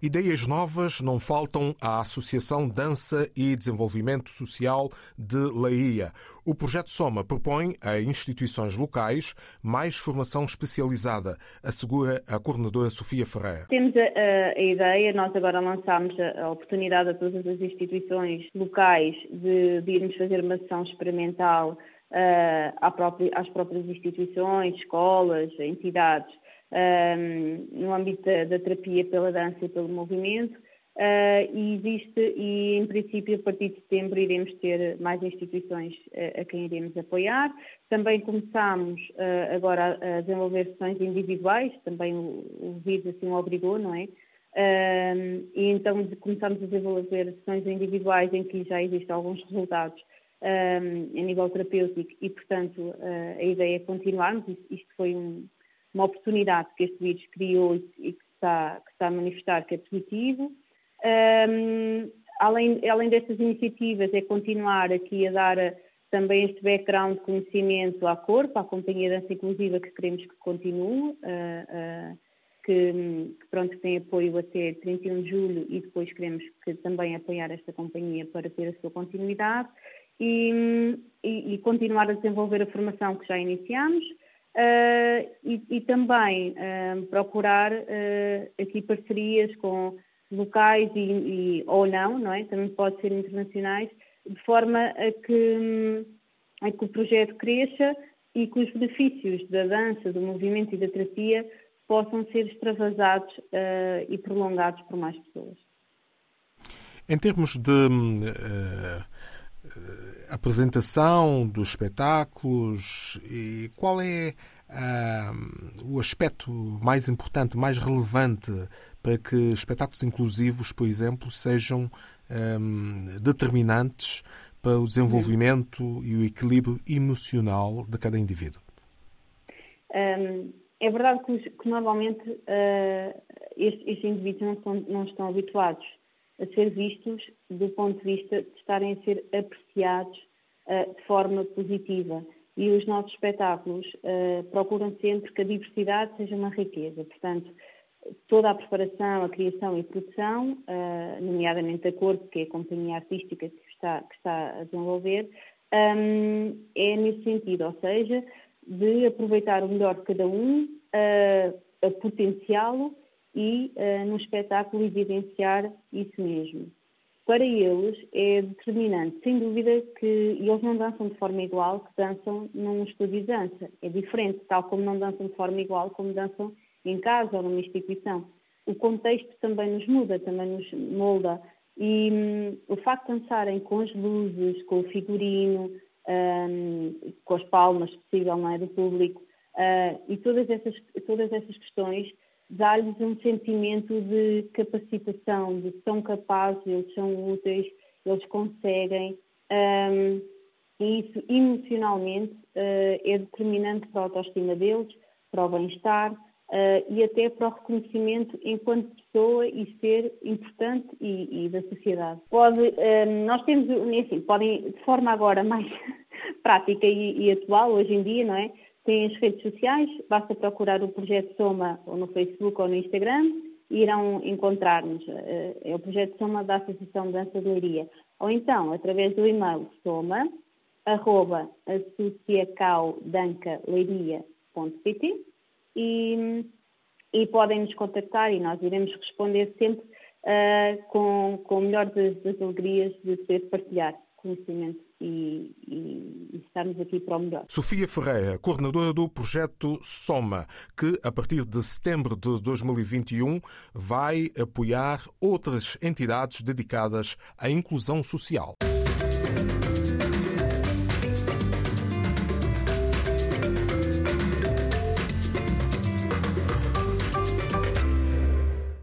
Ideias novas não faltam à Associação Dança e Desenvolvimento Social de Leiria. O projeto Soma propõe a instituições locais mais formação especializada, assegura a coordenadora Sofia Ferreira. Temos a, a ideia, nós agora lançámos a, oportunidade a todas as instituições locais de, de irmos fazer uma sessão experimental uh, própria, às próprias instituições, escolas, entidades, um, no âmbito da, da, terapia pela dança e pelo movimento. Uh, e existe, e em princípio a partir de setembro iremos ter mais instituições uh, a quem iremos apoiar. Também começamos uh, agora a, desenvolver sessões individuais, também o, o vírus assim o obrigou, não é? e então começamos a desenvolver sessões individuais em que já existem alguns resultados a nível terapêutico e, portanto, a ideia é continuarmos. Isto foi um, uma oportunidade que este vírus criou e que está, que está a manifestar que é positivo. Um, além, além destas iniciativas, é continuar aqui a dar também este background de conhecimento à corpo, à Companhia Dança Inclusiva, que queremos que continue, uh, uh, que, que, pronto, tem apoio até 31 de julho e depois queremos que também apoiar esta companhia para ter a sua continuidade e, e, e continuar a desenvolver a formação que já iniciamos uh, e, e, também uh, procurar uh, aqui parcerias com locais e, ou não, não é? Também pode ser internacionais, de forma a que, a que o projeto cresça e que os benefícios da dança, do movimento e da terapia possam ser extravasados e prolongados por mais pessoas. Em termos de uh, apresentação dos espetáculos e qual é uh, o aspecto mais importante, mais relevante para que espetáculos inclusivos, por exemplo, sejam um, determinantes para o desenvolvimento e o equilíbrio emocional de cada indivíduo? Um, é verdade que, que normalmente uh, estes, estes, indivíduos não, são, não estão habituados a ser vistos do ponto de vista de estarem a ser apreciados uh, de forma positiva. E os nossos espetáculos uh, procuram sempre que a diversidade seja uma riqueza. Portanto, toda a preparação, a criação e produção, uh, nomeadamente a Corpo, que é a companhia artística que está, que está a desenvolver, um, é nesse sentido, ou seja, de aproveitar o melhor de cada um, a potenciá-lo e uh, no espetáculo evidenciar isso mesmo. Para eles é determinante, sem dúvida que eles não dançam de forma igual que dançam num estúdio de dança. É diferente, tal como não dançam de forma igual como dançam em casa ou numa instituição. O contexto também nos muda, também nos molda. E hum, o facto de dançarem com as luzes, com o figurino, hum, com as palmas, se possível, não é, do público, uh, e todas essas, todas essas questões dá-lhes um sentimento de capacitação, de que são capazes, eles são úteis, eles conseguem. Um, e isso emocionalmente uh, é determinante para a autoestima deles, para o bem-estar uh, e até para o reconhecimento enquanto pessoa e ser importante e, e da sociedade. Pode, um, nós temos, enfim, podem, de forma agora mais prática e, e atual, hoje em dia, não é? Tem as redes sociais, basta procurar o Projeto Soma ou no Facebook ou no Instagram e irão encontrar-nos. Eh, é o Projeto Soma da Associação de Dança de Leiria. Ou então, através do e-mail soma, arroba associacaudancaleiria.pt e, e podem nos contactar e nós iremos responder sempre uh, com, com o melhor das, das alegrias de poder partilhar conhecimento e, e, e, estarmos aqui para o melhor. Sofia Ferreira, coordenadora do projeto Soma, que a partir de setembro de 2021 vai apoiar outras entidades dedicadas à inclusão social.